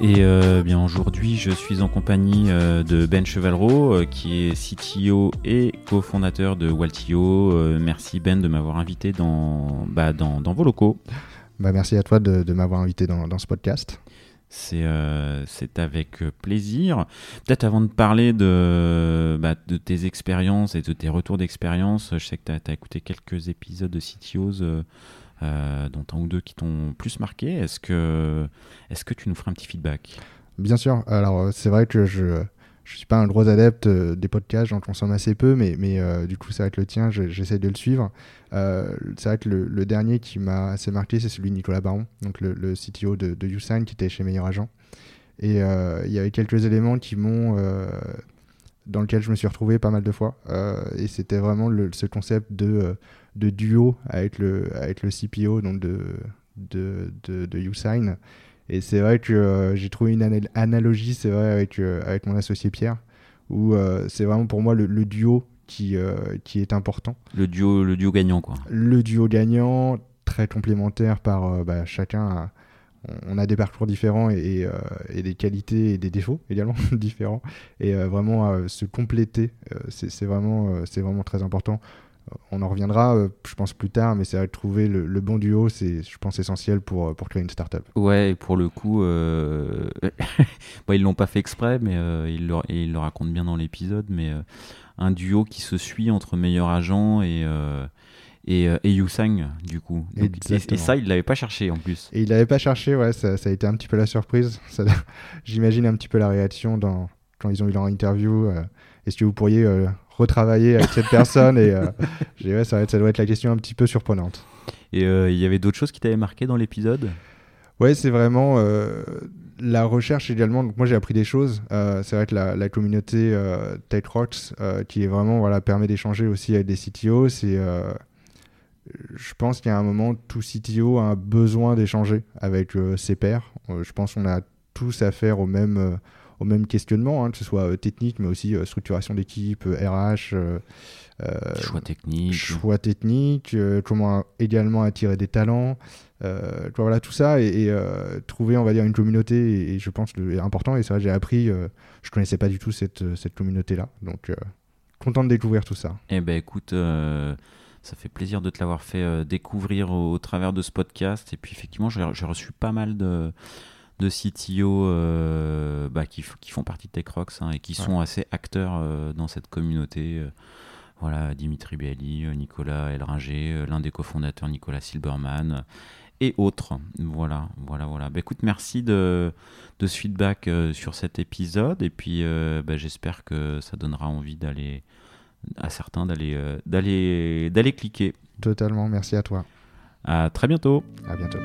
Et euh, bien aujourd'hui, je suis en compagnie euh, de Ben Chevalreau, euh, qui est CTO et cofondateur de Waltio. Merci Ben de m'avoir invité dans, bah, dans, dans vos locaux. Bah, merci à toi de, de m'avoir invité dans, dans, ce podcast. C'est avec plaisir. Peut-être avant de parler de, bah, de tes expériences et de tes retours d'expérience, je sais que tu as, as, écouté quelques épisodes de CTOs dont un ou deux qui t'ont plus marqué. Est-ce que, est que tu nous feras un petit feedback? Bien sûr. Alors, euh, c'est vrai que je ne suis pas un gros adepte euh, des podcasts, j'en consomme assez peu, mais, mais euh, du coup, ça va être le tien, j'essaie de le suivre. Euh, c'est vrai que le, dernier qui m'a assez marqué, c'est celui de Nicolas Baron, donc le, le CTO de, de Usign, qui était chez Meilleur Agent. Et euh, il y avait quelques éléments qui m'ont dans lequel je me suis retrouvé pas mal de fois. Euh, et c'était vraiment le, ce concept de, de duo avec le, avec le CPO donc de, de, de, de Usign. Et c'est vrai que euh, j'ai trouvé une anal analogie, c'est vrai, avec, euh, avec mon associé Pierre, où c'est vraiment pour moi le, le duo qui, qui est important. Le duo, le duo gagnant, quoi. Le duo gagnant, très complémentaire par bah, chacun. On a des parcours différents euh, et, des qualités et des défauts également différents. Et euh, vraiment euh, se compléter, c'est vraiment, vraiment très important. On en reviendra, je pense, plus tard, mais c'est que trouver le, bon duo, c'est, je pense, essentiel pour, pour créer une startup. Ouais, et pour le coup, bon, ils l'ont pas fait exprès, mais ils, le, et ils le racontent bien dans l'épisode, mais un duo qui se suit entre meilleurs agents et, et, euh, et Yusang du coup. Donc, et, et, ça, il l'avait pas cherché en plus. Et il l'avait pas cherché, ouais, ça, ça, a été un petit peu la surprise. J'imagine un petit peu la réaction dans, quand ils ont eu leur interview. Euh, Est-ce que vous pourriez euh, retravailler avec cette personne? Et ouais, ça, ça, doit être la question un petit peu surprenante. Et il y avait d'autres choses qui t'avaient marqué dans l'épisode? Ouais, c'est vraiment la recherche également. Donc moi j'ai appris des choses. Euh, c'est vrai que la, la communauté euh, Tech Rocks, euh, qui est vraiment voilà permet d'échanger aussi avec des CTO, c'est je pense qu'il y a un moment, tout CTO a un besoin d'échanger avec euh, ses pairs. Euh, je pense qu'on a tous affaire au même, euh, au même questionnement, hein, que ce soit technique, mais aussi structuration d'équipe, RH. choix technique. Choix technique, comment également attirer des talents. voilà, tout ça, et, et trouver, on va dire, une communauté, et, et je pense, le, important. Et c'est vrai, j'ai appris, je connaissais pas du tout cette, cette communauté-là. Donc, content de découvrir tout ça. Eh ben écoute ça fait plaisir de te l'avoir fait euh, découvrir au, au, travers de ce podcast. Et puis effectivement, j'ai reçu pas mal de, de CTO euh, bah, qui, qui, font partie de TechRox hein, et qui ouais. sont assez acteurs euh, dans cette communauté. voilà, Dimitri Belli, Nicolas Elringer, l'un des cofondateurs Nicolas Silberman et autres. Voilà, voilà, voilà. Bah, écoute, merci de, de ce feedback sur cet épisode et puis bah, j'espère que ça donnera envie d'aller à certains d'aller euh, d'aller d'aller cliquer. Totalement, merci à toi. À très bientôt. À bientôt.